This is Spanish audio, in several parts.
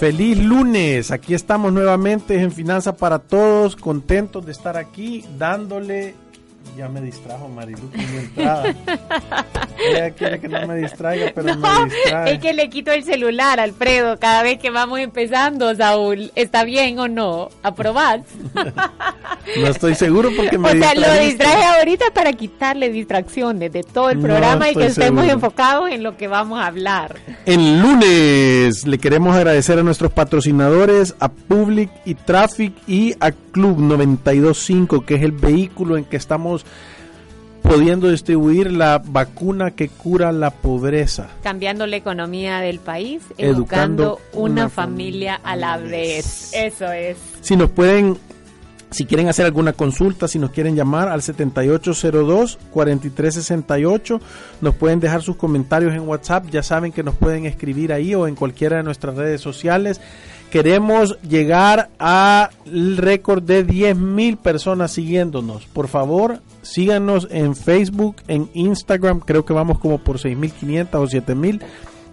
Feliz lunes, aquí estamos nuevamente en Finanza para Todos, contentos de estar aquí dándole ya me distrajo Marilu con mi entrada. Ella quiere que no me distraiga, pero me distrae. Es que le quito el celular, Alfredo, cada vez que vamos empezando, Saúl. ¿Está bien o no? ¿Aprobás? no estoy seguro porque me O sea, lo distraje ahorita para quitarle distracciones de todo el programa y que estemos enfocados en lo que vamos a hablar. En lunes le queremos agradecer a nuestros patrocinadores, a Public y Traffic y a Club 925, que es el vehículo en que estamos pudiendo distribuir la vacuna que cura la pobreza. Cambiando la economía del país, educando, una, familia, a la vez. Eso es. Si nos pueden, si quieren hacer alguna consulta, si nos quieren llamar al 7802-4368, nos pueden dejar sus comentarios en WhatsApp, ya saben que nos pueden escribir ahí o en cualquiera de nuestras redes sociales. Queremos llegar al récord de 10.000 personas siguiéndonos. Por favor, síganos en Facebook, en Instagram. Creo que vamos como por 6.500 o 7.000.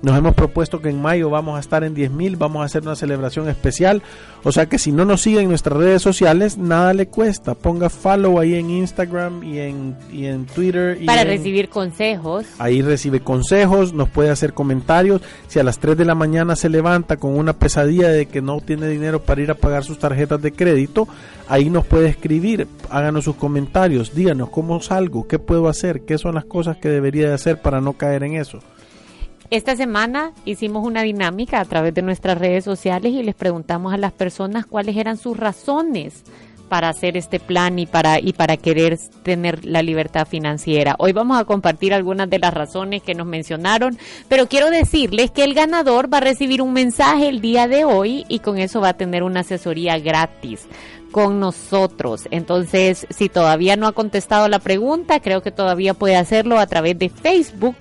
Nos hemos propuesto que en mayo vamos a estar en 10.000, vamos a hacer una celebración especial. O sea que si no nos siguen en nuestras redes sociales, nada le cuesta. Ponga follow ahí en Instagram y en, y en Twitter. Para recibir consejos. Ahí recibe consejos, nos puede hacer comentarios. Si a las 3 de la mañana se levanta con una pesadilla de que no tiene dinero para ir a pagar sus tarjetas de crédito, ahí nos puede escribir. Háganos sus comentarios, díganos cómo salgo, qué puedo hacer, qué son las cosas que debería de hacer para no caer en eso. Esta semana hicimos una dinámica a través de nuestras redes sociales y les preguntamos a las personas cuáles eran sus razones para hacer este plan y para y para querer tener la libertad financiera. Hoy vamos a compartir algunas de las razones que nos mencionaron, pero quiero decirles que el ganador va a recibir un mensaje el día de hoy y con eso va a tener una asesoría gratis con nosotros. Entonces, si todavía no ha contestado la pregunta, creo que todavía puede hacerlo a través de Facebook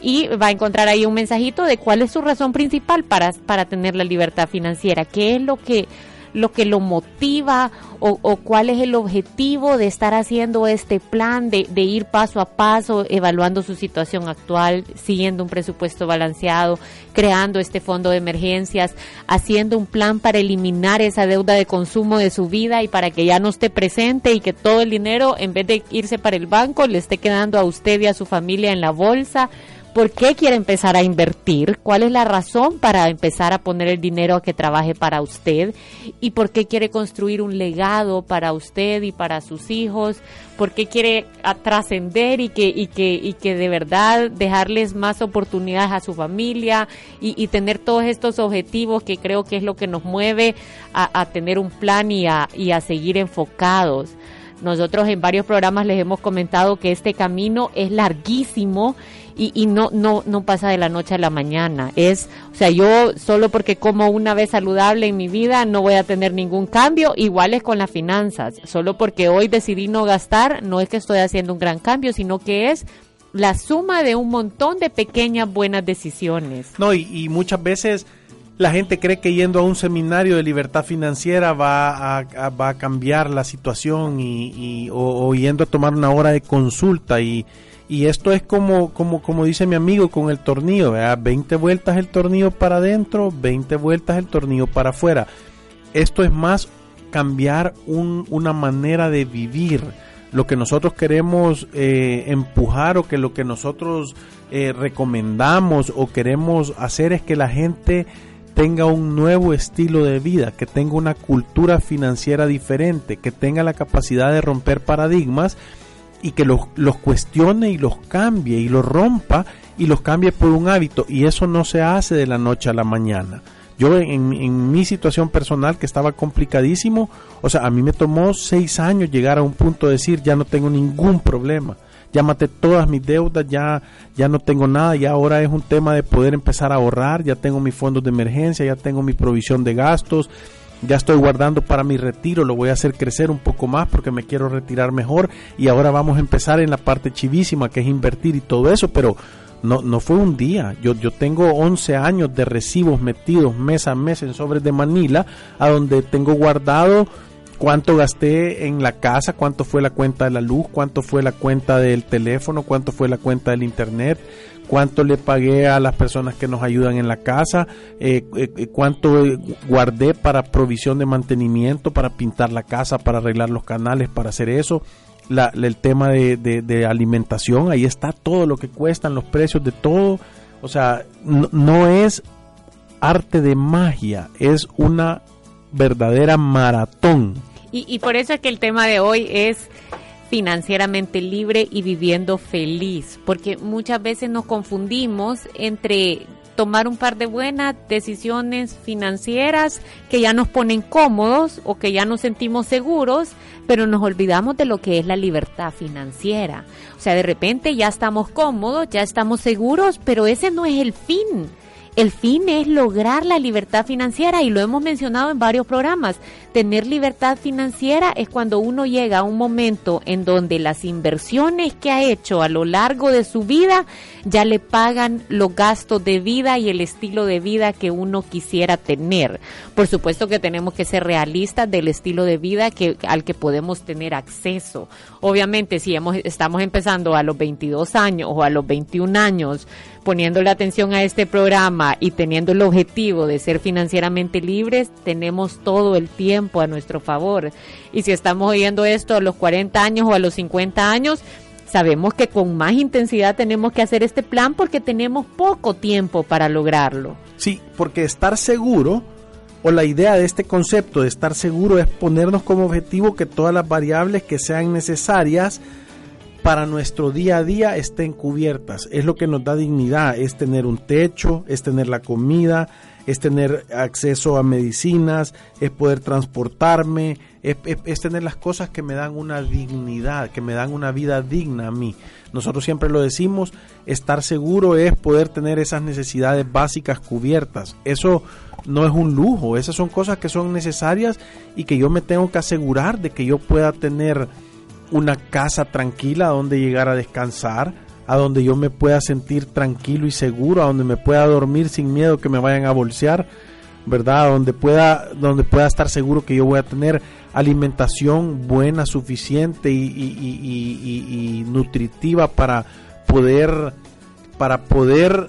y va a encontrar ahí un mensajito de cuál es su razón principal para, para tener la libertad financiera, qué es lo que lo que lo motiva o, o, cuál es el objetivo de estar haciendo este plan, de, de, ir paso a paso, evaluando su situación actual, siguiendo un presupuesto balanceado, creando este fondo de emergencias, haciendo un plan para eliminar esa deuda de consumo de su vida y para que ya no esté presente y que todo el dinero, en vez de irse para el banco, le esté quedando a usted y a su familia en la bolsa ¿Por qué quiere empezar a invertir? ¿Cuál es la razón para empezar a poner el dinero a que trabaje para usted? ¿Y por qué quiere construir un legado para usted y para sus hijos? ¿Por qué quiere trascender y que, que, que de verdad dejarles más oportunidades a su familia y, y, tener todos estos objetivos que creo que es lo que nos mueve a, a tener un plan y a, y a seguir enfocados? Nosotros en varios programas les hemos comentado que este camino es larguísimo y, y, no, no, no pasa de la noche a la mañana. Es, o sea, yo solo porque como una vez saludable en mi vida no voy a tener ningún cambio, igual es con las finanzas. Solo porque hoy decidí no gastar, no es que estoy haciendo un gran cambio, sino que es la suma de un montón de pequeñas buenas decisiones. No, y, muchas veces la gente cree que yendo a un seminario de libertad financiera va a, va a cambiar la situación y, y o, yendo a tomar una hora de consulta y, y esto es como, como, como dice mi amigo con el tornillo, ¿verdad? 20 vueltas el tornillo para adentro, 20 vueltas el tornillo para afuera. Esto es más cambiar un, una manera de vivir. Lo que nosotros queremos eh, empujar o que lo que nosotros eh, recomendamos o queremos hacer es que la gente tenga un nuevo estilo de vida, que tenga una cultura financiera diferente, que tenga la capacidad de romper paradigmas y que los, los cuestione y los cambie y los rompa y los cambie por un hábito. Y eso no se hace de la noche a la mañana. Yo en, en, mi situación personal que estaba complicadísimo, o sea, a mí me tomó seis años llegar a un punto de decir ya no tengo ningún problema, ya maté todas mis deudas, ya, ya no tengo nada, y ahora es un tema de poder empezar a ahorrar, ya tengo mis fondos de emergencia, ya tengo mi provisión de gastos, ya estoy guardando para mi retiro, lo voy a hacer crecer un poco más porque me quiero retirar mejor y ahora vamos a empezar en la parte chivísima que es invertir y todo eso, pero no, no fue un día. Yo, yo tengo 11 años de recibos metidos mes a mes en sobres de Manila, a donde tengo guardado cuánto gasté en la casa, cuánto fue la cuenta de la luz, cuánto fue la cuenta del teléfono, cuánto fue la cuenta del internet, cuánto le pagué a las personas que nos ayudan en la casa, eh, eh, cuánto guardé para provisión de mantenimiento, para pintar la casa, para arreglar los canales, para hacer eso el tema de, alimentación, ahí está todo lo que cuestan, los precios de todo. O sea, no, es arte de magia, es una verdadera maratón. Y, y por eso es que el tema de hoy es financieramente libre y viviendo feliz, porque muchas veces nos confundimos entre tomar un par de buenas decisiones financieras que ya nos ponen cómodos o que ya nos sentimos seguros, pero nos olvidamos de lo que es la libertad financiera. O sea, de repente ya estamos cómodos, ya estamos seguros, pero ese no es el fin. El fin es lograr la libertad financiera y lo hemos mencionado en varios programas. Tener libertad financiera es cuando uno llega a un momento en donde las inversiones que ha hecho a lo largo de su vida ya le pagan los gastos de vida y el estilo de vida que uno quisiera tener. Por supuesto que tenemos que ser realistas del estilo de vida que, al que podemos tener acceso. Obviamente, si hemos, estamos empezando a los 22 años o a los 21 años, poniéndole atención a este programa y teniendo el objetivo de ser financieramente libres, tenemos todo el tiempo a nuestro favor. Y si estamos oyendo esto a los 40 años o a los 50 años, sabemos que con más intensidad tenemos que hacer este plan porque tenemos poco tiempo para lograrlo. Sí, porque estar seguro o la idea de este concepto de estar seguro es ponernos como objetivo que todas las variables que sean necesarias para nuestro día a día estén cubiertas. Es lo que nos da dignidad, es tener un techo, es tener la comida, es tener acceso a medicinas, es poder transportarme, es, tener las cosas que me dan una dignidad, que me dan una vida digna a mí. Nosotros siempre lo decimos, estar seguro es poder tener esas necesidades básicas cubiertas. Eso no es un lujo, esas son cosas que son necesarias y que yo me tengo que asegurar de que yo pueda tener una casa tranquila donde llegar a descansar, a donde yo me pueda sentir tranquilo y seguro, a donde me pueda dormir sin miedo que me vayan a bolsear, ¿verdad? Donde pueda, donde pueda estar seguro que yo voy a tener alimentación buena, suficiente y, y nutritiva para poder, para poder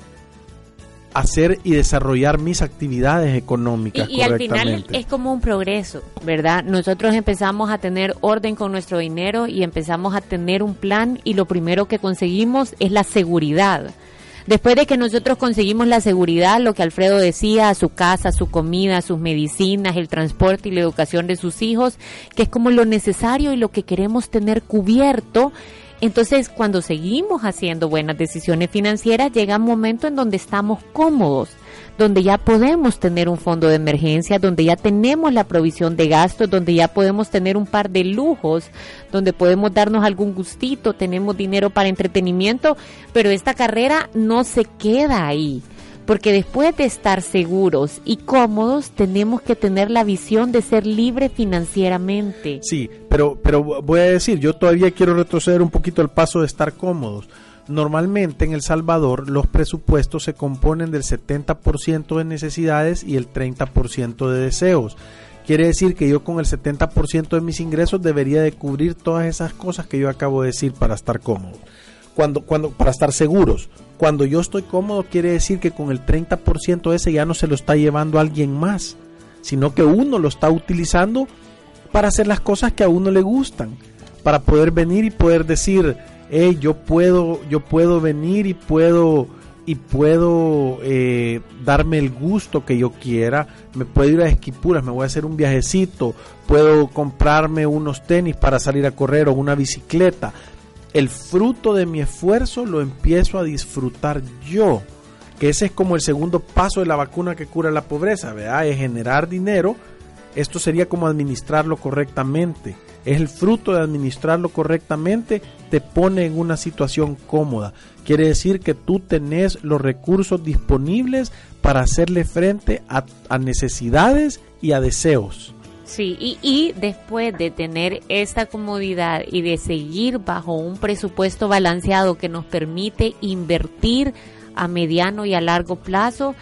hacer y desarrollar mis actividades económicas. Y, al final es como un progreso, ¿verdad? Nosotros empezamos a tener orden con nuestro dinero y empezamos a tener un plan y lo primero que conseguimos es la seguridad. Después de que nosotros conseguimos la seguridad, lo que Alfredo decía, su casa, su comida, sus medicinas, el transporte y la educación de sus hijos, que es como lo necesario y lo que queremos tener cubierto, entonces, cuando seguimos haciendo buenas decisiones financieras, llega un momento en donde estamos cómodos, donde ya podemos tener un fondo de emergencia, donde ya tenemos la provisión de gastos, donde ya podemos tener un par de lujos, donde podemos darnos algún gustito, tenemos dinero para entretenimiento, pero esta carrera no se queda ahí porque después de estar seguros y cómodos tenemos que tener la visión de ser libre financieramente. Sí, pero, pero voy a decir, yo todavía quiero retroceder un poquito el paso de estar cómodos. Normalmente en El Salvador los presupuestos se componen del 70% de necesidades y el 30% de deseos. Quiere decir que yo con el 70% de mis ingresos debería de cubrir todas esas cosas que yo acabo de decir para estar cómodo. Cuando, cuando, para estar seguros. Cuando yo estoy cómodo quiere decir que con el 30% ese ya no se lo está llevando alguien más, sino que uno lo está utilizando para hacer las cosas que a uno le gustan, para poder venir y poder decir, hey, yo puedo, yo puedo venir y puedo y puedo eh, darme el gusto que yo quiera, me puedo ir a Esquipuras, me voy a hacer un viajecito, puedo comprarme unos tenis para salir a correr o una bicicleta, el fruto de mi esfuerzo lo empiezo a disfrutar yo. Que ese es como el segundo paso de la vacuna que cura la pobreza, ¿verdad? Es generar dinero. Esto sería como administrarlo correctamente. Es el fruto de administrarlo correctamente, te pone en una situación cómoda. Quiere decir que tú tenés los recursos disponibles para hacerle frente a, a necesidades y a deseos. Sí, y, y, después de tener esta comodidad y de seguir bajo un presupuesto balanceado que nos permite invertir a mediano y a largo plazo,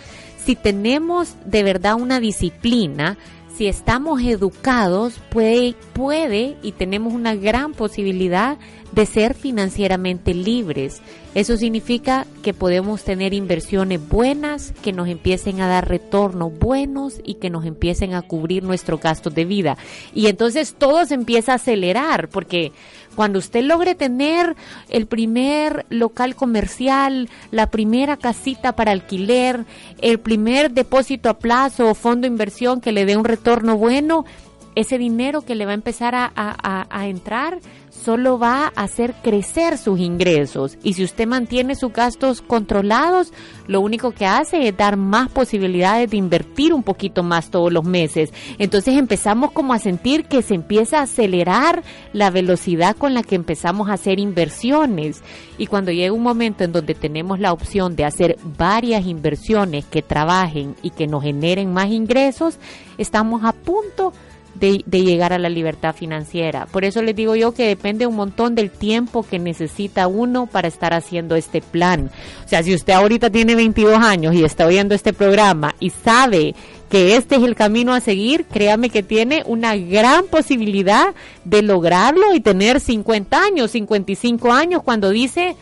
si tenemos de verdad una disciplina, si estamos educados, puede, puede y tenemos una gran posibilidad de ser financieramente libres. Eso significa que podemos tener inversiones buenas, que nos empiecen a dar retornos buenos y que nos empiecen a cubrir nuestros gastos de vida. Y entonces todo se empieza a acelerar porque cuando usted logre tener el primer local comercial, la primera casita para alquiler, el primer depósito a plazo o fondo de inversión que le dé un retorno bueno, ese dinero que le va a empezar a, entrar solo va a hacer crecer sus ingresos y si usted mantiene sus gastos controlados, lo único que hace es dar más posibilidades de invertir un poquito más todos los meses. Entonces empezamos como a sentir que se empieza a acelerar la velocidad con la que empezamos a hacer inversiones y cuando llega un momento en donde tenemos la opción de hacer varias inversiones que trabajen y que nos generen más ingresos, estamos a punto de, de, llegar a la libertad financiera. Por eso les digo yo que depende un montón del tiempo que necesita uno para estar haciendo este plan. O sea, si usted ahorita tiene 22 años y está oyendo este programa y sabe que este es el camino a seguir, créame que tiene una gran posibilidad de lograrlo y tener 50 años, 55 años cuando dice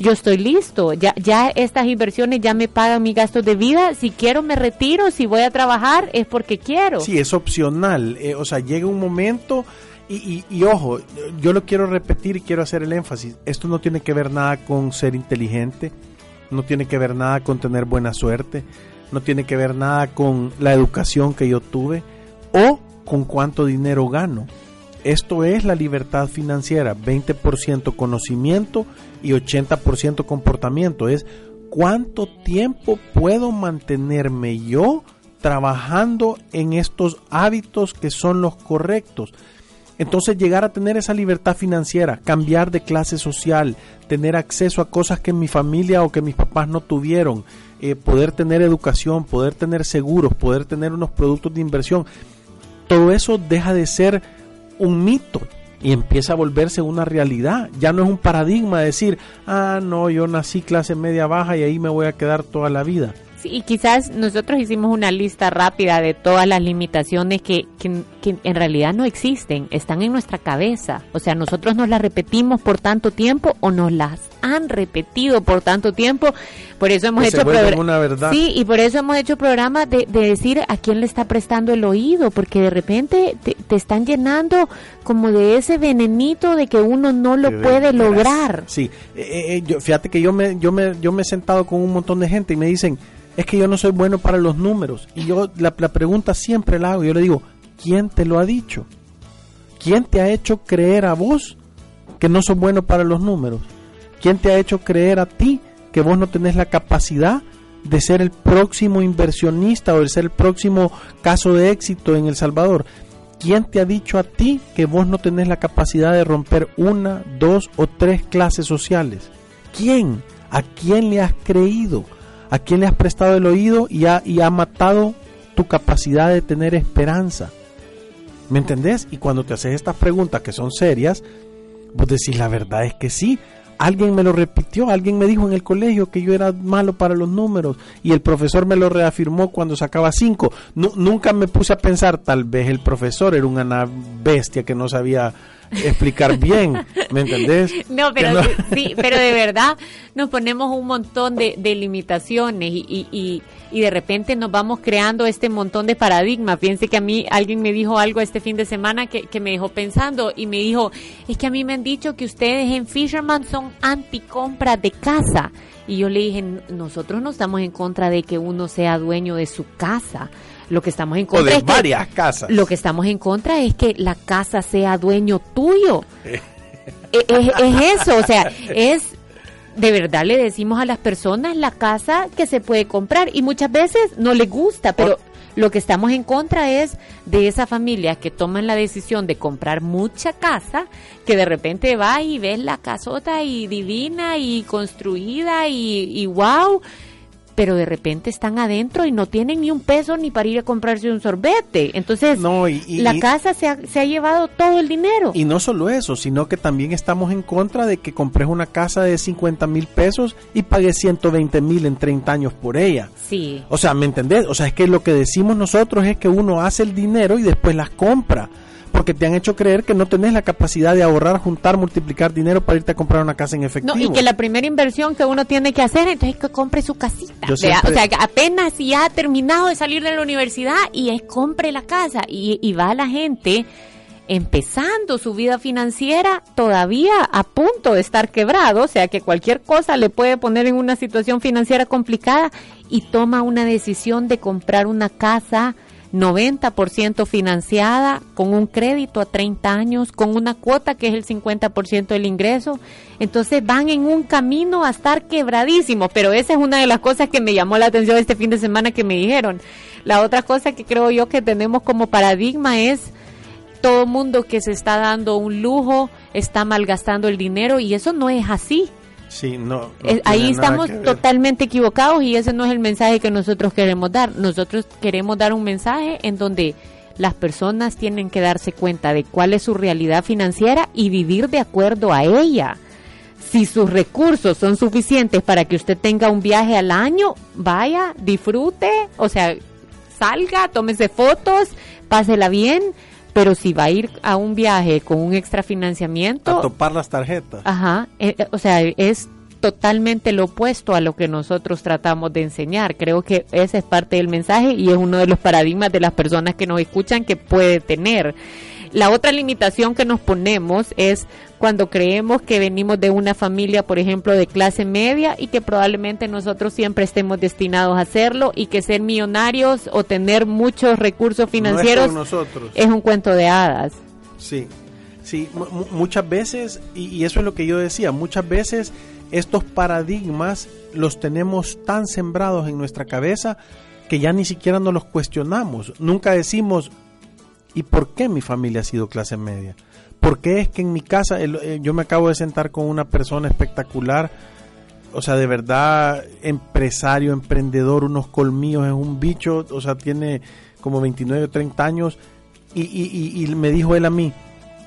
yo estoy listo, ya, ya estas inversiones ya me pagan mis gastos de vida, si quiero me retiro, si voy a trabajar es porque quiero. Sí, es opcional, eh, o sea, llega un momento y, y, ojo, yo lo quiero repetir y quiero hacer el énfasis, esto no tiene que ver nada con ser inteligente, no tiene que ver nada con tener buena suerte, no tiene que ver nada con la educación que yo tuve o con cuánto dinero gano. Esto es la libertad financiera, 20% conocimiento y 80% comportamiento. Es cuánto tiempo puedo mantenerme yo trabajando en estos hábitos que son los correctos. Entonces llegar a tener esa libertad financiera, cambiar de clase social, tener acceso a cosas que mi familia o que mis papás no tuvieron, eh, poder tener educación, poder tener seguros, poder tener unos productos de inversión, todo eso deja de ser un mito y empieza a volverse una realidad. Ya no es un paradigma decir, ah, no, yo nací clase media baja y ahí me voy a quedar toda la vida. Sí, y quizás nosotros hicimos una lista rápida de todas las limitaciones que, que, que, en realidad no existen, están en nuestra cabeza. O sea, nosotros nos las repetimos por tanto tiempo o nos las han repetido por tanto tiempo. Por eso hemos que hecho programas. Sí, y por eso hemos hecho programas de, de, decir a quién le está prestando el oído, porque de repente te, te están llenando como de ese venenito de que uno no lo De puede lograr. Sí, eh, eh, yo, fíjate que yo me, yo, me, yo me he sentado con un montón de gente y me dicen, es que yo no soy bueno para los números. Y yo la, pregunta siempre la hago, yo le digo, ¿quién te lo ha dicho? ¿Quién te ha hecho creer a vos que no sos bueno para los números? ¿Quién te ha hecho creer a ti que vos no tenés la capacidad de ser el próximo inversionista o de ser el próximo caso de éxito en El Salvador? ¿Quién te ha dicho a ti que vos no tenés la capacidad de romper una, dos o tres clases sociales? ¿Quién? ¿A quién le has creído? ¿A quién le has prestado el oído y ha, y ha matado tu capacidad de tener esperanza? ¿Me entendés? Y cuando te haces estas preguntas que son serias, vos decís la verdad es que sí. Alguien me lo repitió, alguien me dijo en el colegio que yo era malo para los números y el profesor me lo reafirmó cuando sacaba cinco. Nu- nunca me puse a pensar, tal vez el profesor era una bestia que no sabía explicar bien, ¿me entendés? No, pero no- sí, pero de verdad nos ponemos un montón de, de limitaciones y, y, y, y de repente nos vamos creando este montón de paradigmas. Fíjense que a mí alguien me dijo algo este fin de semana que, que me dejó pensando y me dijo, es que a mí me han dicho que ustedes en Fisherman son anti-compra de casa. Y yo le dije, nosotros no estamos en contra de que uno sea dueño de su casa. Lo que estamos en o contra de es que casas. lo que estamos en contra es que la casa sea dueño tuyo. e, es, es eso, o sea, es de verdad le decimos a las personas la casa que se puede comprar y muchas veces no les gusta, pero lo que estamos en contra es de esa familia que toman la decisión de comprar mucha casa, que de repente va y ves la casota y divina y construida y, y wow pero de repente están adentro y no tienen ni un peso ni para ir a comprarse un sorbete. Entonces, la casa se ha, se ha, llevado todo el dinero. Y no solo eso, sino que también estamos en contra de que compres una casa de 50 mil pesos y pagues 120 mil en 30 años por ella. Sí. O sea, ¿me entendés? O sea, es que lo que decimos nosotros es que uno hace el dinero y después las compra porque te han hecho creer que no tenés la capacidad de ahorrar, juntar, multiplicar dinero para irte a comprar una casa en efectivo. No, y que la primera inversión que uno tiene que hacer entonces es que compre su casita. O sea, apenas ya ha terminado de salir de la universidad y es compre la casa y, y va la gente empezando su vida financiera todavía a punto de estar quebrado, o sea que cualquier cosa le puede poner en una situación financiera complicada y toma una decisión de comprar una casa 90% financiada, con un crédito a 30 años, con una cuota que es el 50% del ingreso. Entonces van en un camino a estar quebradísimos, pero esa es una de las cosas que me llamó la atención este fin de semana que me dijeron. La otra cosa que creo yo que tenemos como paradigma es todo mundo que se está dando un lujo está malgastando el dinero y eso no es así. Sí, no. ahí estamos totalmente equivocados y ese no es el mensaje que nosotros queremos dar. Nosotros queremos dar un mensaje en donde las personas tienen que darse cuenta de cuál es su realidad financiera y vivir de acuerdo a ella. Si sus recursos son suficientes para que usted tenga un viaje al año, vaya, disfrute, o sea, salga, tómese fotos, pásela bien, pero si va a ir a un viaje con un extra financiamiento... A topar las tarjetas. Ajá, eh, eh, o sea, es totalmente lo opuesto a lo que nosotros tratamos de enseñar. Creo que ese es parte del mensaje y es uno de los paradigmas de las personas que nos escuchan que puede tener. La otra limitación que nos ponemos es cuando creemos que venimos de una familia, por ejemplo, de clase media y que probablemente nosotros siempre estemos destinados a hacerlo y que ser millonarios o tener muchos recursos financieros es, un cuento de hadas. Sí, sí, muchas veces, y eso es lo que yo decía, muchas veces estos paradigmas los tenemos tan sembrados en nuestra cabeza que ya ni siquiera nos los cuestionamos. Nunca decimos, ¿Y por qué mi familia ha sido clase media? ¿Por qué es que en mi casa, eh, yo me acabo de sentar con una persona espectacular, o sea, de verdad, empresario, emprendedor, unos colmillos, es un bicho, o sea, tiene como 29 o 30 años, y, y, me dijo él a mí,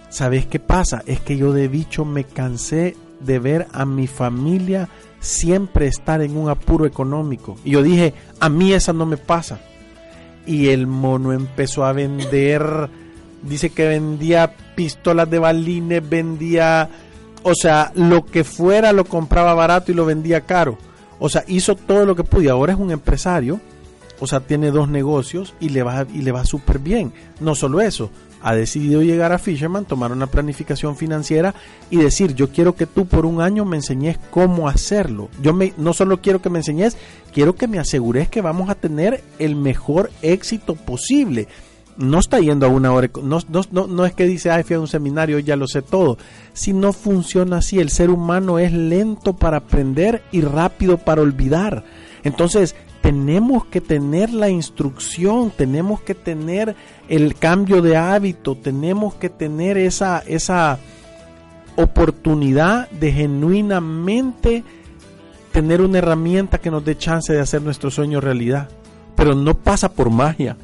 ¿sabes qué pasa? Es que yo de bicho me cansé de ver a mi familia siempre estar en un apuro económico. Y yo dije, a mí esa no me pasa y el mono empezó a vender, dice que vendía pistolas de balines, vendía, o sea, lo que fuera lo compraba barato y lo vendía caro. O sea, hizo todo lo que podía. Ahora es un empresario, o sea, tiene dos negocios y le va, y le va súper bien. No solo eso, ha decidido llegar a Fisherman, tomar una planificación financiera y decir, yo quiero que tú por un año me enseñes cómo hacerlo. Yo me, no solo quiero que me enseñes, quiero que me asegures que vamos a tener el mejor éxito posible. No está yendo a una hora, no, no, no, es que dice, ay, fui a un seminario, ya lo sé todo. Si no funciona así, el ser humano es lento para aprender y rápido para olvidar. Entonces, tenemos que tener la instrucción, tenemos que tener el cambio de hábito, tenemos que tener esa, esa oportunidad de genuinamente tener una herramienta que nos dé chance de hacer nuestro sueño realidad. Pero no pasa por magia.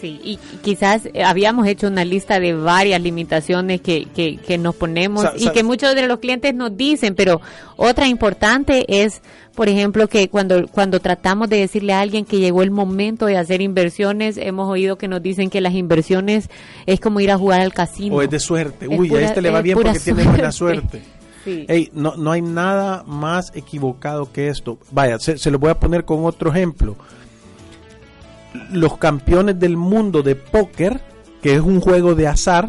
Sí, y quizás habíamos hecho una lista de varias limitaciones que, que, nos ponemos y que muchos de los clientes nos dicen, pero otra importante es, por ejemplo, que cuando, cuando tratamos de decirle a alguien que llegó el momento de hacer inversiones, hemos oído que nos dicen que las inversiones es como ir a jugar al casino. O es de suerte. Uy, a este le va bien porque tiene buena suerte. No, no hay nada más equivocado que esto. Vaya, se, se lo voy a poner con otro ejemplo los campeones del mundo de póker, que es un juego de azar,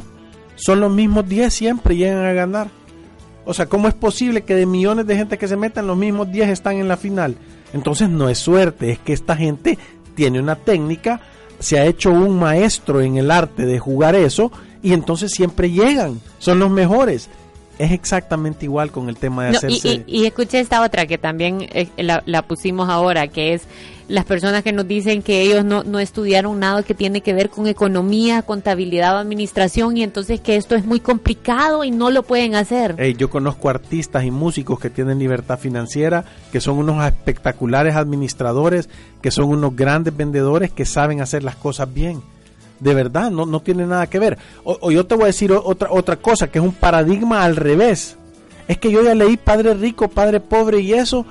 son los mismos 10 siempre llegan a ganar. O sea, ¿cómo es posible que de millones de gente que se metan, los mismos 10 están en la final? Entonces no es suerte, es que esta gente tiene una técnica, se ha hecho un maestro en el arte de jugar eso y entonces siempre llegan, son los mejores. Es exactamente igual con el tema de No, hacerse... y, y, y escuché esta otra que también eh, la, la pusimos ahora, que es las personas que nos dicen que ellos no, no estudiaron nada que tiene que ver con economía, contabilidad o administración y entonces que esto es muy complicado y no lo pueden hacer. Yo conozco artistas y músicos que tienen libertad financiera, que son unos espectaculares administradores, que son unos grandes vendedores que saben hacer las cosas bien. De verdad, no, no tiene nada que ver. O, yo te voy a decir otra, otra cosa, que es un paradigma al revés. Es que yo ya leí Padre Rico, Padre Pobre y eso.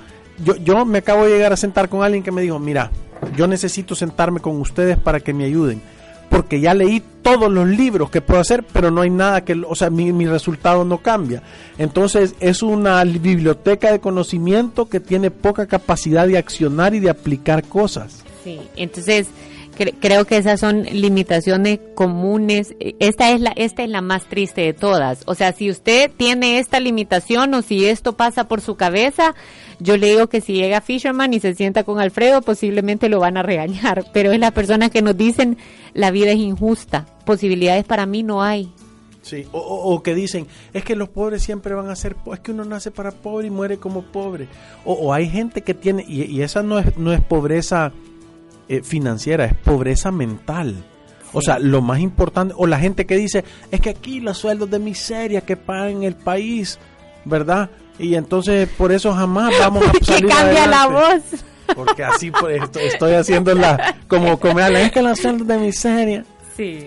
Yo, yo me acabo de llegar a sentar con alguien que me dijo, mira, yo necesito sentarme con ustedes para que me ayuden. Porque ya leí todos los libros que puedo hacer, pero no hay nada que, o sea, mi, mi resultado no cambia. Entonces es una biblioteca de conocimiento que tiene poca capacidad de accionar y de aplicar cosas. Sí, entonces cre- creo que esas son limitaciones comunes. Esta es la esta es la más triste de todas. O sea, si usted tiene esta limitación o si esto pasa por su cabeza, yo le digo que si llega Fisherman y se sienta con Alfredo, posiblemente lo van a regañar. Pero es las personas que nos dicen la vida es injusta, posibilidades para mí no hay. Sí, o, o- o que dicen, es que los pobres siempre van a ser, es que uno nace para pobre y muere como pobre. O, o hay gente que tiene, y, y esa no es, no es pobreza eh, financiera, es pobreza mental. O sea, lo más importante, o la gente que dice, es que aquí los sueldos de miseria que pagan el país, ¿verdad? Y entonces por eso jamás vamos a que salir cambia la voz. Porque así pues, esto- estoy haciendo la, como, como es que los sueldos de miseria. Sí,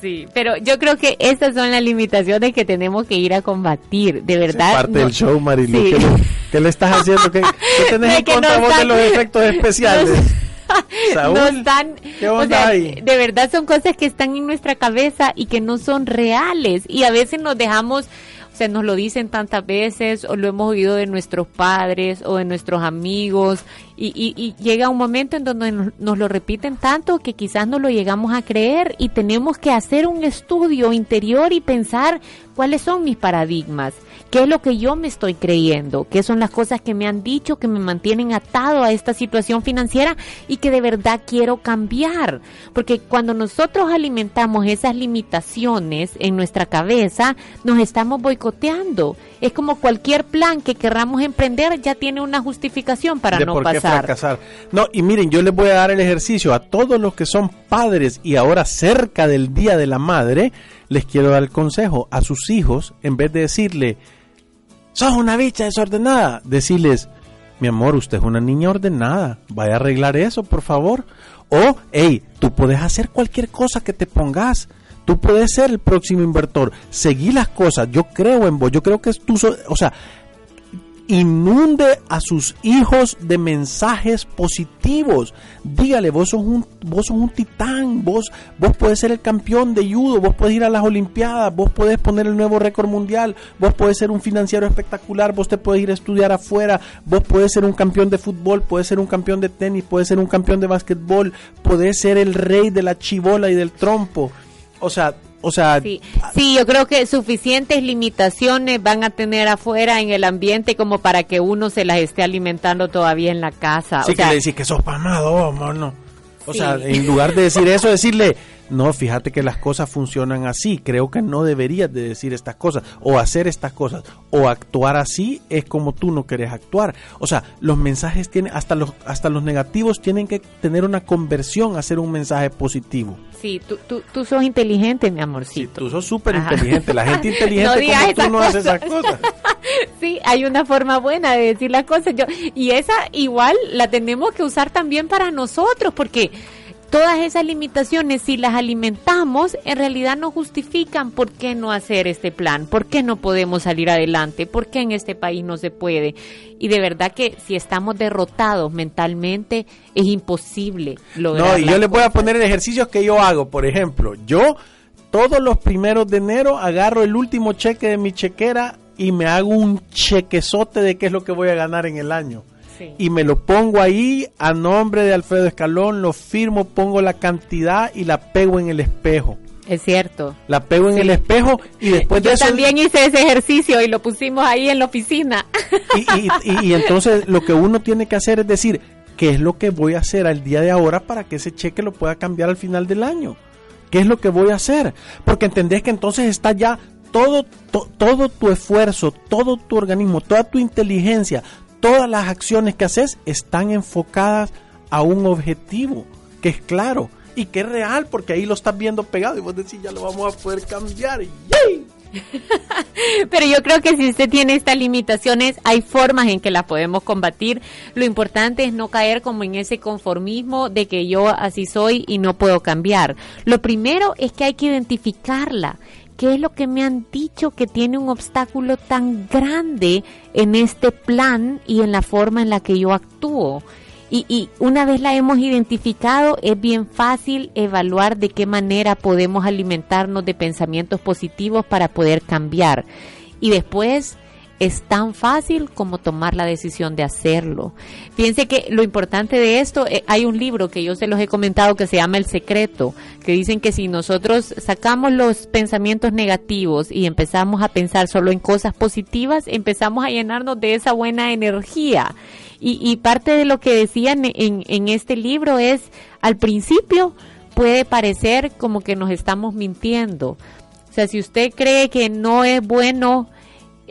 sí, pero yo creo que estas son las limitaciones que tenemos que ir a combatir, de verdad. Es parte no- del show, Marilu. Sí. ¿Qué, le, qué le estás haciendo? ¿Qué, qué tenés De en contra vos de los efectos especiales? Saúl, no están, ¿qué o sea, de verdad son cosas que están en nuestra cabeza y que no son reales y a veces nos dejamos, o sea, nos lo dicen tantas veces o lo hemos oído de nuestros padres o de nuestros amigos y, y- y llega un momento en donde nos, nos lo repiten tanto que quizás no lo llegamos a creer y tenemos que hacer un estudio interior y pensar cuáles son mis paradigmas. ¿Qué es lo que yo me estoy creyendo? ¿Qué son las cosas que me han dicho que me mantienen atado a esta situación financiera y que de verdad quiero cambiar? Porque cuando nosotros alimentamos esas limitaciones en nuestra cabeza, nos estamos boicoteando. Es como cualquier plan que querramos emprender ya tiene una justificación para de no por qué pasar. fracasar. No, y miren, yo les voy a dar el ejercicio a todos los que son padres y ahora cerca del Día de la Madre, les quiero dar el consejo a sus hijos, en vez de decirle, sos una bicha desordenada, decirles, mi amor, usted es una niña ordenada, vaya a arreglar eso, por favor. O, hey, tú puedes hacer cualquier cosa que te pongas. Tú puedes ser el próximo inversor. Seguí las cosas. Yo creo en vos. Yo creo que so- O sea, inunde a sus hijos de mensajes positivos. Dígale, vos sos un, vos sos un titán, vos, vos puedes ser el campeón de judo, vos puedes ir a las olimpiadas, vos puedes poner el nuevo récord mundial, vos puedes ser un financiero espectacular, vos te puedes ir a estudiar afuera, vos puedes ser un campeón de fútbol, puedes ser un campeón de tenis, puedes ser un campeón de básquetbol, puedes ser el rey de la chibola y del trompo. O sea, o sea, Sí, sí, yo creo que suficientes limitaciones van a tener afuera en el ambiente como para que uno se las esté alimentando todavía en la casa. Sí, o sea, que le decís que sos pamado, mano. O Sí. sea, en lugar de decir eso, decirle, no, fíjate que las cosas funcionan así. Creo que no deberías de decir estas cosas o hacer estas cosas o actuar así es como tú no querés actuar. O sea, los mensajes tienen, hasta los, hasta los negativos tienen que tener una conversión a ser un mensaje positivo. sí, tú, tú, tú sos inteligente, mi Sí, amorcito. tú sos súper inteligente. La gente No inteligente digas como tú no hace esas cosas. Sí, hay una forma buena de decir las cosas. Yo, y esa igual la tenemos que usar también para nosotros, porque todas esas limitaciones, si las alimentamos, en realidad no justifican por qué no hacer este plan, por qué no podemos salir adelante, por qué en este país no se puede. Y de verdad que si estamos derrotados mentalmente, es imposible lograr. No, y yo les voy a poner ejercicios que yo hago. Por ejemplo, yo todos los primeros de enero agarro el último cheque de mi chequera y me hago un chequezote de qué es lo que voy a ganar en el año. Sí. Y me lo pongo ahí a nombre de Alfredo Escalón, lo firmo, pongo la cantidad y la pego en el espejo. Es cierto. La pego en Sí. el espejo y después de Yo eso... también hice ese ejercicio y lo pusimos ahí en la oficina. Y, y- y- y entonces lo que uno tiene que hacer es decir, ¿qué es lo que voy a hacer al día de ahora para que ese cheque lo pueda cambiar al final del año? ¿Qué es lo que voy a hacer? Porque entendés que entonces está ya todo, todo tu esfuerzo, todo tu organismo, toda tu inteligencia, todas las acciones que haces están enfocadas a un objetivo que es claro y que es real porque ahí lo estás viendo pegado y vos decís ya lo vamos a poder cambiar. Pero yo creo que si usted tiene estas limitaciones, hay formas en que las podemos combatir. Lo importante es no caer como en ese conformismo de que yo así soy y no puedo cambiar. Lo primero es que hay que identificarla. ¿Qué es lo que me han dicho que tiene un obstáculo tan grande en este plan y en la forma en la que yo actúo? Y, una vez la hemos identificado, es bien fácil evaluar de qué manera podemos alimentarnos de pensamientos positivos para poder cambiar. Y después es tan fácil como tomar la decisión de hacerlo. Fíjense que lo importante de esto, eh, hay un libro que yo se los he comentado que se llama El Secreto, que dicen que si nosotros sacamos los pensamientos negativos y empezamos a pensar solo en cosas positivas, empezamos a llenarnos de esa buena energía y, parte de lo que decían en, en este libro es, al principio puede parecer como que nos estamos mintiendo. O sea, si usted cree que no es bueno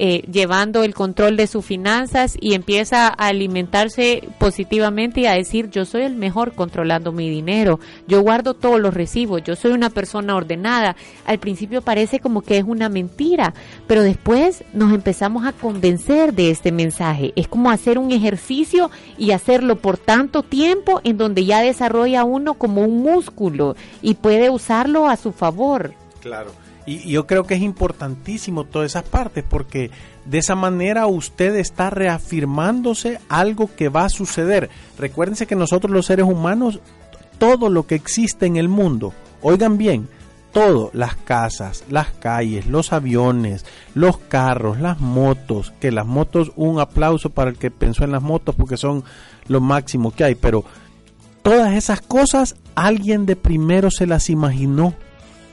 eh, llevando el control de sus finanzas y empieza a alimentarse positivamente y a decir yo soy el mejor controlando mi dinero, yo guardo todos los recibos, yo soy una persona ordenada. Al principio parece como que es una mentira, pero después nos empezamos a convencer de este mensaje. Es como hacer un ejercicio y hacerlo por tanto tiempo en donde ya desarrolla uno como un músculo y puede usarlo a su favor. Claro. Y, yo creo que es importantísimo todas esas partes porque de esa manera usted está reafirmándose algo que va a suceder. Recuérdense que nosotros los seres humanos, todo lo que existe en el mundo, oigan bien, todo, las casas, las calles, los aviones, los carros, las motos, que las motos, un aplauso para el que pensó en las motos porque son lo máximo que hay, pero todas esas cosas alguien de primero se las imaginó,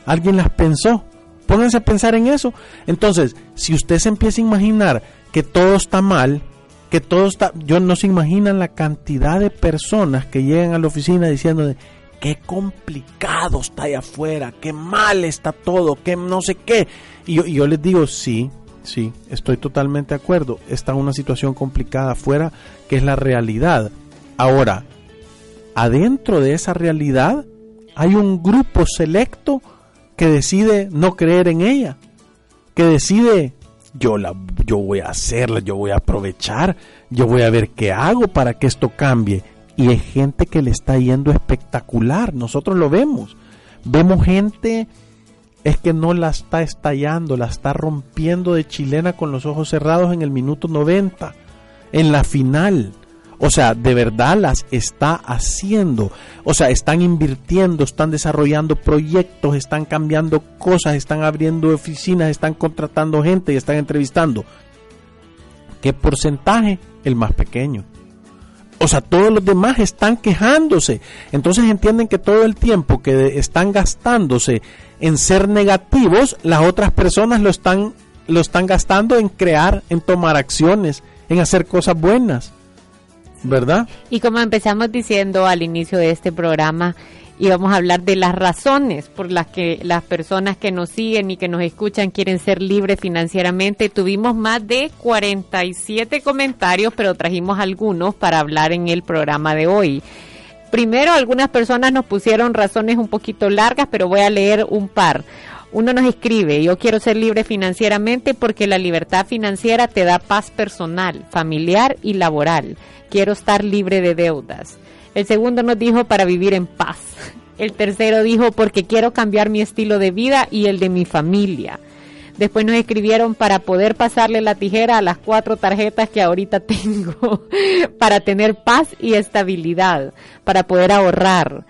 alguien las pensó Pónganse a pensar en eso. Entonces, si usted se empieza a imaginar que todo está mal, que todo está, yo no se imaginan la cantidad de personas que llegan a la oficina diciendo qué complicado está allá afuera, qué mal está todo, qué no sé qué. Y yo, y yo les digo, sí, sí, estoy totalmente de acuerdo. Está una situación complicada afuera que es la realidad. Ahora, adentro de esa realidad hay un grupo selecto que decide no creer en ella, que decide yo la yo voy a hacerla, yo voy a aprovechar, yo voy a ver qué hago para que esto cambie. Y hay gente que le está yendo espectacular, nosotros lo vemos. Vemos gente es que no la está estallando, la está rompiendo de chilena con los ojos cerrados en el minuto 90, en la final. O sea, de verdad las está haciendo. O sea, están invirtiendo, están desarrollando proyectos, están cambiando cosas, están abriendo oficinas, están contratando gente y están entrevistando. ¿Qué porcentaje? El más pequeño. O sea, todos los demás están quejándose. Entonces entienden que todo el tiempo que están gastándose en ser negativos, las otras personas lo están, lo están gastando en crear, en tomar acciones, en hacer cosas buenas. ¿Verdad? Y como empezamos diciendo al inicio de este programa, íbamos a hablar de las razones por las que las personas que nos siguen y que nos escuchan quieren ser libres financieramente. Tuvimos más de 47 comentarios, pero trajimos algunos para hablar en el programa de hoy. Primero, algunas personas nos pusieron razones un poquito largas, pero voy a leer un par. Uno nos escribe, yo quiero ser libre financieramente porque la libertad financiera te da paz personal, familiar y laboral quiero estar libre de deudas. El segundo nos dijo para vivir en paz. El tercero dijo porque quiero cambiar mi estilo de vida y el de mi familia. Después nos escribieron para poder pasarle la tijera a las cuatro tarjetas que ahorita tengo, para tener paz y estabilidad, para poder ahorrar.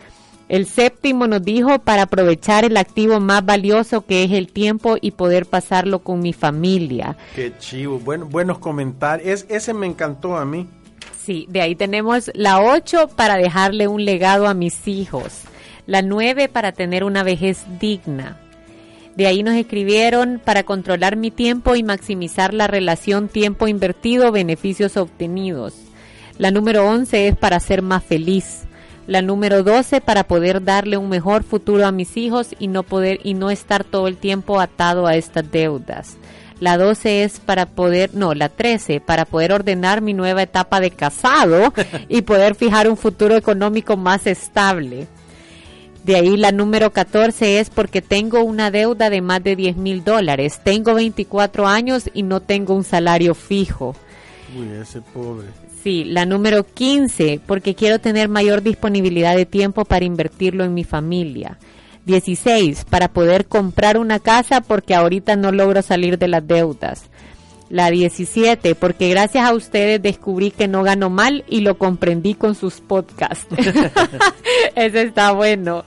El séptimo nos dijo para aprovechar el activo más valioso que es el tiempo y poder pasarlo con mi familia. Qué chivo, bueno, buenos comentarios. ese me encantó a mí. Sí, de ahí tenemos la 8 para dejarle un legado a mis hijos, la 9 para tener una vejez digna. De ahí nos escribieron para controlar mi tiempo y maximizar la relación tiempo invertido, beneficios obtenidos. La número 11 es para ser más feliz. La número 12 para poder darle un mejor futuro a mis hijos y no poder y no estar todo el tiempo atado a estas deudas. La 12 es para poder, no, la 13, para poder ordenar mi nueva etapa de casado y poder fijar un futuro económico más estable. De ahí la número 14 es porque tengo una deuda de más de 10 mil dólares. Tengo 24 años y no tengo un salario fijo. Uy, ese pobre. Sí, la número 15, porque quiero tener mayor disponibilidad de tiempo para invertirlo en mi familia. 16, para poder comprar una casa porque ahorita no logro salir de las deudas. La 17, porque gracias a ustedes descubrí que no gano mal y lo comprendí con sus podcasts. Eso está bueno.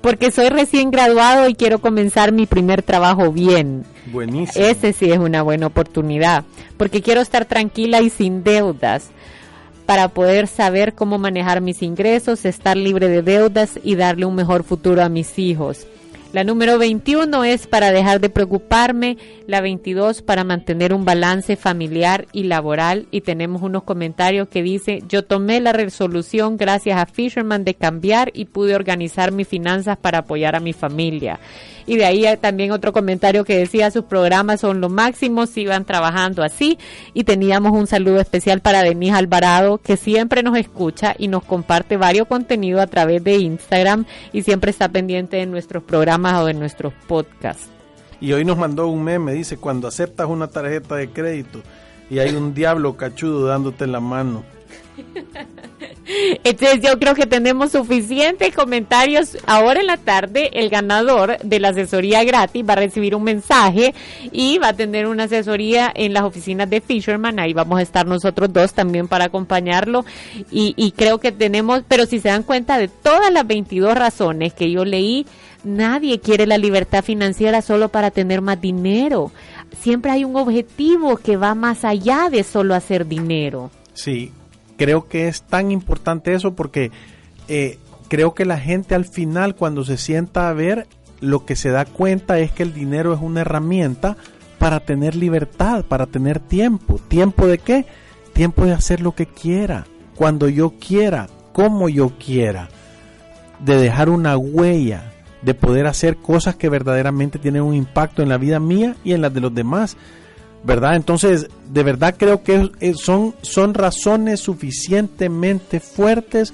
Porque soy recién graduado y quiero comenzar mi primer trabajo bien. Buenísimo. Ese sí es una buena oportunidad. Porque quiero estar tranquila y sin deudas para poder saber cómo manejar mis ingresos, estar libre de deudas y darle un mejor futuro a mis hijos. La número 21 es para dejar de preocuparme, la 22 para mantener un balance familiar y laboral y tenemos unos comentarios que dice, yo tomé la resolución gracias a Fisherman de cambiar y pude organizar mis finanzas para apoyar a mi familia. Y de ahí también otro comentario que decía, sus programas son lo máximo, sigan trabajando así. Y teníamos un saludo especial para Denise Alvarado, que siempre nos escucha y nos comparte varios contenidos a través de Instagram y siempre está pendiente de nuestros programas o de nuestros podcasts. Y hoy nos mandó un meme, dice, cuando aceptas una tarjeta de crédito y hay un diablo cachudo dándote la mano. Entonces yo creo que tenemos suficientes comentarios. Ahora en la tarde el ganador de la asesoría gratis va a recibir un mensaje y va a tener una asesoría en las oficinas de Fisherman. Ahí vamos a estar nosotros dos también para acompañarlo. Y, y creo que tenemos, pero si se dan cuenta de todas las 22 razones que yo leí, nadie quiere la libertad financiera solo para tener más dinero. Siempre hay un objetivo que va más allá de solo hacer dinero. Sí, creo que es tan importante eso porque eh, creo que la gente al final cuando se sienta a ver lo que se da cuenta es que el dinero es una herramienta para tener libertad, para tener tiempo. ¿Tiempo de qué? Tiempo de hacer lo que quiera, cuando yo quiera, como yo quiera, de dejar una huella, de poder hacer cosas que verdaderamente tienen un impacto en la vida mía y en la de los demás. ¿Verdad? Entonces, de verdad creo que son, son razones suficientemente fuertes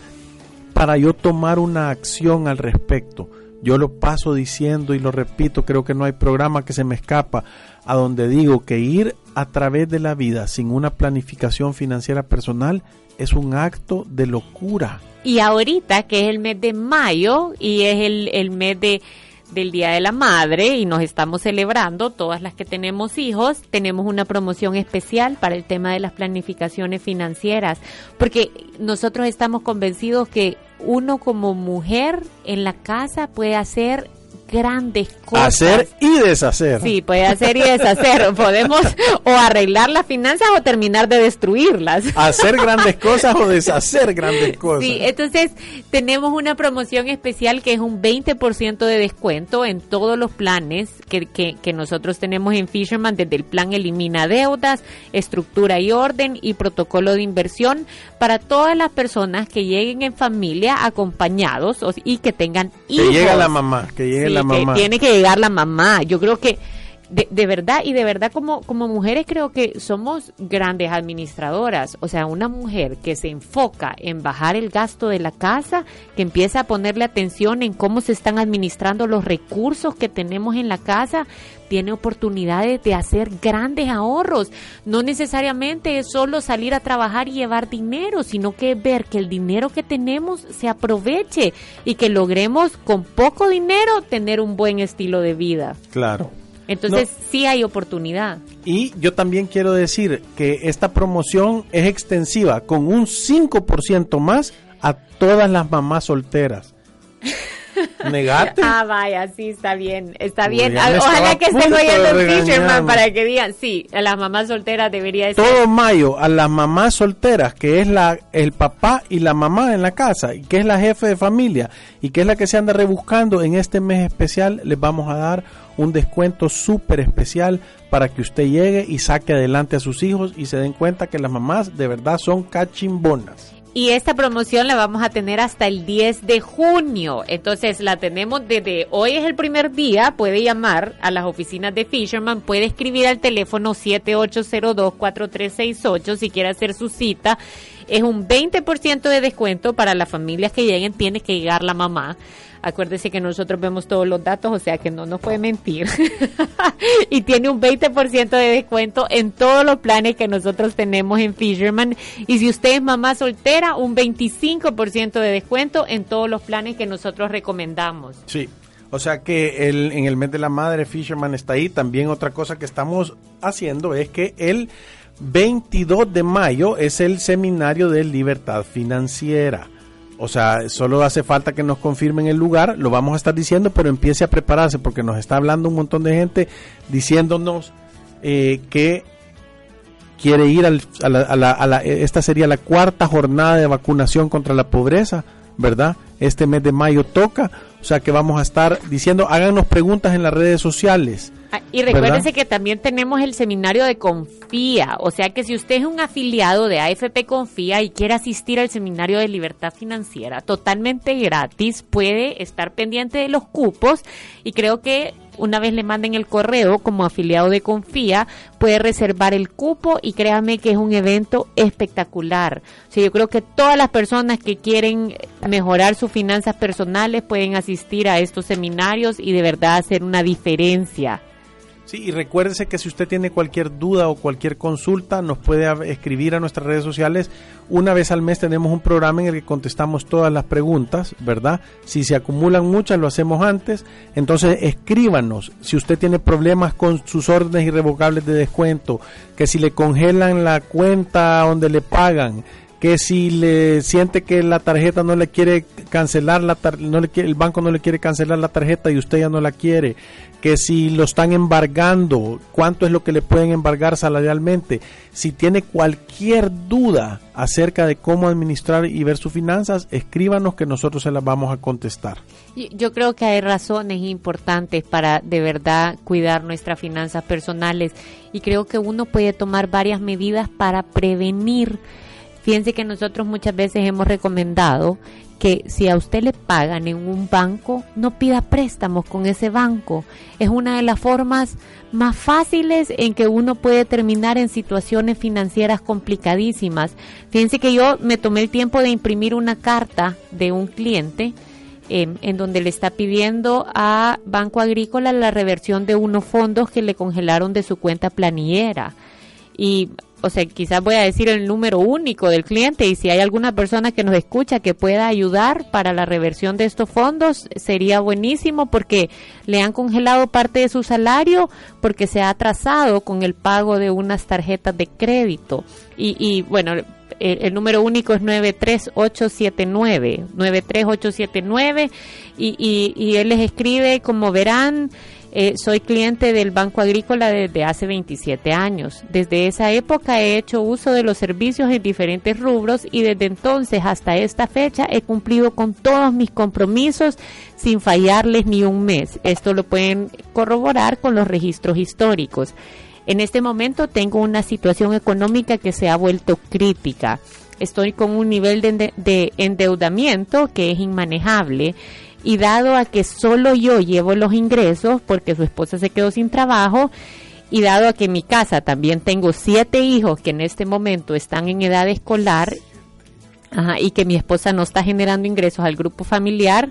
para yo tomar una acción al respecto. Yo lo paso diciendo y lo repito, creo que no hay programa que se me escapa a donde digo que ir a través de la vida sin una planificación financiera personal es un acto de locura. Y ahorita, que es el mes de mayo y es el, el mes de del Día de la Madre y nos estamos celebrando, todas las que tenemos hijos, tenemos una promoción especial para el tema de las planificaciones financieras, porque nosotros estamos convencidos que uno como mujer en la casa puede hacer grandes cosas. Hacer y deshacer. Sí, puede hacer y deshacer. Podemos o arreglar las finanzas o terminar de destruirlas. Hacer grandes cosas o deshacer grandes cosas. Sí, entonces tenemos una promoción especial que es un 20% de descuento en todos los planes que, que, que nosotros tenemos en Fisherman, desde el plan Elimina Deudas, Estructura y Orden y Protocolo de Inversión para todas las personas que lleguen en familia acompañados y que tengan hijos. Que llegue la mamá, que llegue la mamá. Que tiene que llegar la mamá. Yo creo que de, de, verdad y de verdad como, como mujeres creo que somos grandes administradoras. O sea, una mujer que se enfoca en bajar el gasto de la casa, que empieza a ponerle atención en cómo se están administrando los recursos que tenemos en la casa, tiene oportunidades de hacer grandes ahorros. No necesariamente es solo salir a trabajar y llevar dinero, sino que ver que el dinero que tenemos se aproveche y que logremos con poco dinero tener un buen estilo de vida. Claro. Entonces no. sí hay oportunidad. Y yo también quiero decir que esta promoción es extensiva con un 5% más a todas las mamás solteras. Negate. Ah, vaya, sí, está bien, está bien. Ojalá que estén oyendo Fisherman para que digan, sí, a las mamás solteras debería ser. Todo mayo, a las mamás solteras, que es la el papá y la mamá en la casa, y que es la jefe de familia, y que es la que se anda rebuscando en este mes especial, les vamos a dar un descuento súper especial para que usted llegue y saque adelante a sus hijos y se den cuenta que las mamás de verdad son cachimbonas. Y esta promoción la vamos a tener hasta el 10 de junio. Entonces la tenemos desde hoy es el primer día. Puede llamar a las oficinas de Fisherman. Puede escribir al teléfono 7802-4368 si quiere hacer su cita. Es un 20% de descuento para las familias que lleguen. Tiene que llegar la mamá. Acuérdese que nosotros vemos todos los datos, o sea que no nos puede mentir. y tiene un 20% de descuento en todos los planes que nosotros tenemos en Fisherman. Y si usted es mamá soltera, un 25% de descuento en todos los planes que nosotros recomendamos. Sí. O sea que el, en el mes de la madre Fisherman está ahí. También otra cosa que estamos haciendo es que el 22 de mayo es el seminario de libertad financiera. O sea, solo hace falta que nos confirmen el lugar, lo vamos a estar diciendo, pero empiece a prepararse porque nos está hablando un montón de gente diciéndonos eh, que quiere ir al, a la, a la, a la, esta sería la cuarta jornada de vacunación contra la pobreza, ¿verdad? Este mes de mayo toca, o sea que vamos a estar diciendo, háganos preguntas en las redes sociales. Ah, y recuérdense que también tenemos el seminario de Confía, o sea que si usted es un afiliado de AFP Confía y quiere asistir al seminario de libertad financiera totalmente gratis, puede estar pendiente de los cupos y creo que una vez le manden el correo como afiliado de Confía, puede reservar el cupo y créame que es un evento espectacular. Yo creo que todas las personas que quieren mejorar sus finanzas personales pueden asistir a estos seminarios y de verdad hacer una diferencia. Sí, y recuérdese que si usted tiene cualquier duda o cualquier consulta, nos puede escribir a nuestras redes sociales. Una vez al mes tenemos un programa en el que contestamos todas las preguntas, ¿verdad? Si se acumulan muchas, lo hacemos antes. Entonces, escríbanos. Si usted tiene problemas con sus órdenes irrevocables de descuento, que si le congelan la cuenta donde le pagan, que si le siente que la tarjeta no le quiere cancelar la no le quiere, el banco no le quiere cancelar la tarjeta y usted ya no la quiere que si lo están embargando cuánto es lo que le pueden embargar salarialmente si tiene cualquier duda acerca de cómo administrar y ver sus finanzas escríbanos que nosotros se las vamos a contestar. Yo creo que hay razones importantes para de verdad cuidar nuestras finanzas personales y creo que uno puede tomar varias medidas para prevenir Fíjense que nosotros muchas veces hemos recomendado que si a usted le pagan en un banco, no pida préstamos con ese banco. Es una de las formas más fáciles en que uno puede terminar en situaciones financieras complicadísimas. Fíjense que yo me tomé el tiempo de imprimir una carta de un cliente em, en donde le está pidiendo a Banco Agrícola la reversión de unos fondos que le congelaron de su cuenta planillera. Y o sea, quizás voy a decir el número único del cliente y si hay alguna persona que nos escucha que pueda ayudar para la reversión de estos fondos, sería buenísimo porque le han congelado parte de su salario porque se ha atrasado con el pago de unas tarjetas de crédito. Y, y bueno, el, número único es 93879, 93879 y, y, y él les escribe, como verán, eh, soy cliente del Banco Agrícola desde hace 27 años. Desde esa época he hecho uso de los servicios en diferentes rubros y desde entonces hasta esta fecha he cumplido con todos mis compromisos sin fallarles ni un mes. Esto lo pueden corroborar con los registros históricos. En este momento tengo una situación económica que se ha vuelto crítica. Estoy con un nivel de, de endeudamiento que es inmanejable y dado a que solo yo llevo los ingresos porque su esposa se quedó sin trabajo y dado a que en mi casa también tengo siete hijos que en este momento están en edad escolar y que mi esposa no está generando ingresos al grupo familiar,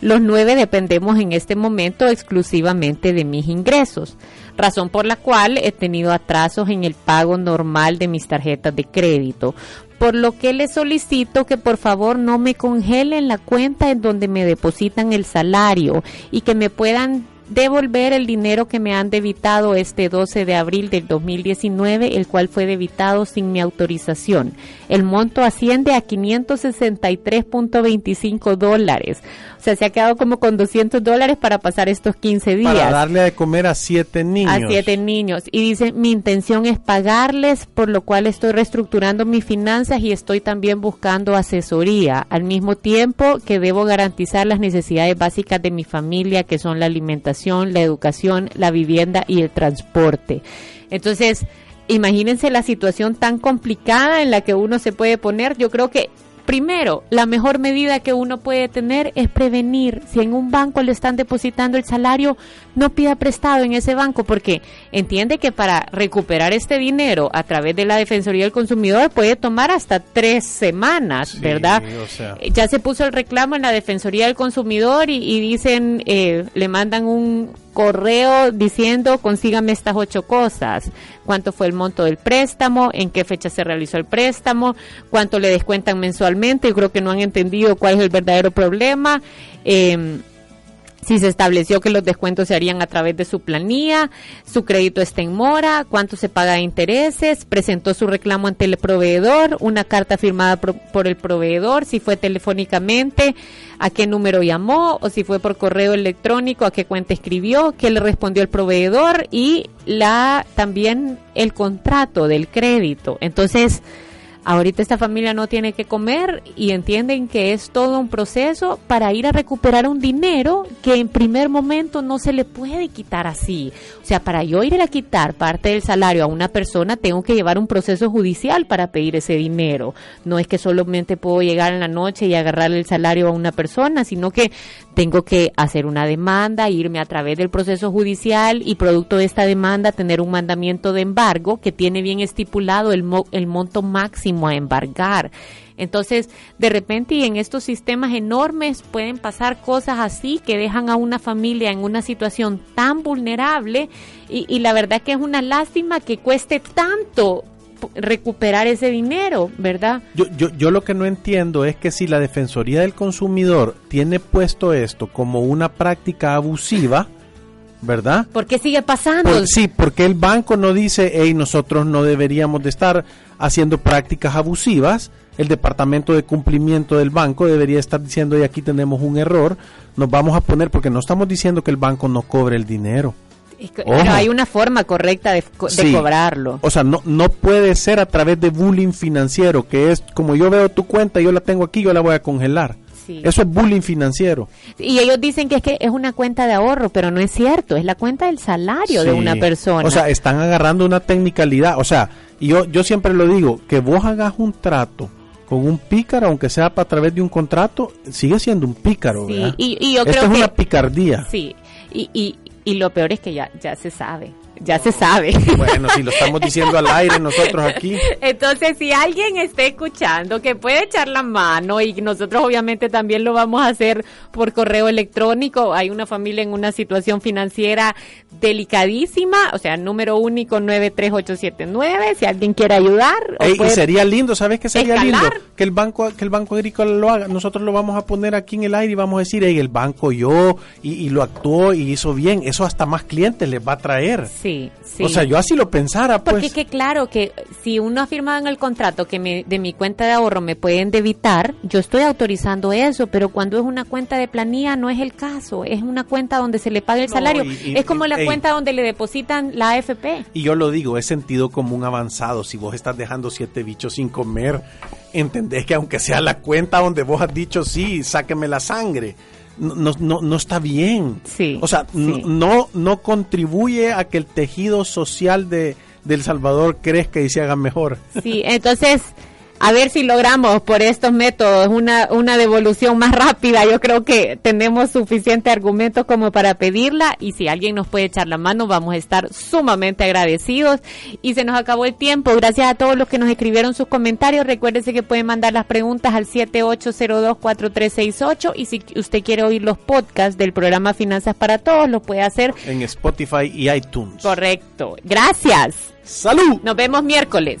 los nueve dependemos en este momento exclusivamente de mis ingresos, razón por la cual he tenido atrasos en el pago normal de mis tarjetas de crédito por lo que les solicito que por favor no me congelen la cuenta en donde me depositan el salario y que me puedan devolver el dinero que me han debitado este 12 de abril del 2019, el cual fue debitado sin mi autorización. El monto asciende a 563.25 dólares. Sea, se ha quedado como con 200 dólares para pasar estos 15 días. Para darle de comer a siete niños. A siete niños. Y dice, mi intención es pagarles, por lo cual estoy reestructurando mis finanzas y estoy también buscando asesoría, al mismo tiempo que debo garantizar las necesidades básicas de mi familia, que son la alimentación, la educación, la vivienda y el transporte. Entonces, imagínense la situación tan complicada en la que uno se puede poner. Yo creo que Primero, la mejor medida que uno puede tener es prevenir. Si en un banco le están depositando el salario, no pida prestado en ese banco porque entiende que para recuperar este dinero a través de la Defensoría del Consumidor puede tomar hasta tres semanas, ¿verdad? Eh, ya se puso el reclamo en la Defensoría del Consumidor y, dicen, eh, le mandan un correo diciendo consígame estas ocho cosas. Cuánto fue el monto del préstamo, en qué fecha se realizó el préstamo, cuánto le descuentan mensualmente. Yo creo que no han entendido cuál es el verdadero problema. Eh, si se estableció que los descuentos se harían a través de su planilla, su crédito está en mora, cuánto se paga de intereses, presentó su reclamo ante el proveedor, una carta firmada por, el proveedor, si fue telefónicamente, a qué número llamó o si fue por correo electrónico, a qué cuenta escribió, qué le respondió el proveedor y la también el contrato del crédito. Entonces, ahorita esta familia no tiene que comer y entienden que es todo un proceso para ir a recuperar un dinero que en primer momento no se le puede quitar así. O sea, para yo ir a quitar parte del salario a una persona, tengo que llevar un proceso judicial para pedir ese dinero. No es que solamente puedo llegar en la noche y agarrarle el salario a una persona, sino que tengo que hacer una demanda, irme a través del proceso judicial y producto de esta demanda tener un mandamiento de embargo que tiene bien estipulado el, el monto máximo a embargar. Entonces, de repente y en estos sistemas enormes pueden pasar cosas así que dejan a una familia en una situación tan vulnerable y, la verdad que es una lástima que cueste tanto recuperar ese dinero, ¿verdad? Yo, yo, yo lo que no entiendo es que si la Defensoría del Consumidor tiene puesto esto como una práctica abusiva, ¿verdad? ¿Por qué sigue pasando? sí, porque el banco no dice, hey, nosotros no deberíamos de estar haciendo prácticas abusivas. El departamento de cumplimiento del banco debería estar diciendo, y aquí tenemos un error, nos vamos a poner, porque no estamos diciendo que el banco no cobre el dinero. Pero hay una forma correcta de, cobrarlo. O sea, no, no puede ser a través de bullying financiero, que es como yo veo tu cuenta, yo la tengo aquí, yo la voy a congelar. Eso es bullying financiero. Y ellos dicen que es que es una cuenta de ahorro, pero no es cierto, es la cuenta del salario de una persona. O sea, están agarrando una tecnicalidad. O sea, yo, yo siempre lo digo, que vos hagas un trato con un pícaro, aunque sea a través de un contrato, sigue siendo un pícaro. Sí, y, yo Esto creo es una picardía. Sí, y, y, y lo peor es que ya, ya se sabe ya se sabe. Bueno, si lo estamos diciendo al aire nosotros aquí. Entonces, si alguien está escuchando que puede echar la mano y nosotros obviamente también lo vamos a hacer por correo electrónico, hay una familia en una situación financiera delicadísima, o sea, número único 93879, si alguien quiere ayudar. y sería lindo, ¿sabes qué sería lindo? Que el banco que el banco agrícola lo haga. Nosotros lo vamos a poner aquí en el aire y vamos a decir, hey, el banco yo y, y lo actuó y hizo bien. Eso hasta más clientes les va a traer. Sí. Sí, O sea, yo así lo pensara, pues. Porque es que claro, que si uno ha firmado en el contrato que me, de mi cuenta de ahorro me pueden debitar, yo estoy autorizando eso, pero cuando es una cuenta de planilla no es el caso, es una cuenta donde se le paga el salario. es como la cuenta donde le depositan la AFP. Y yo lo digo, es sentido común avanzado. Si vos estás dejando siete bichos sin comer, entendés que aunque sea la cuenta donde vos has dicho sí, sáqueme la sangre no, no, no está bien. Sí, o sea, no, no contribuye a que el tejido social de, de El Salvador crezca y se haga mejor. Sí, entonces a ver si logramos por estos métodos una, una devolución más rápida. Yo creo que tenemos suficiente argumento como para pedirla y si alguien nos puede echar la mano vamos a estar sumamente agradecidos. Y se nos acabó el tiempo. Gracias a todos los que nos escribieron sus comentarios. Recuérdense que pueden mandar las preguntas al 78024368 y si usted quiere oír los podcasts del programa Finanzas para Todos, lo puede hacer en Spotify y iTunes. Correcto. Gracias. Salud. Nos vemos miércoles.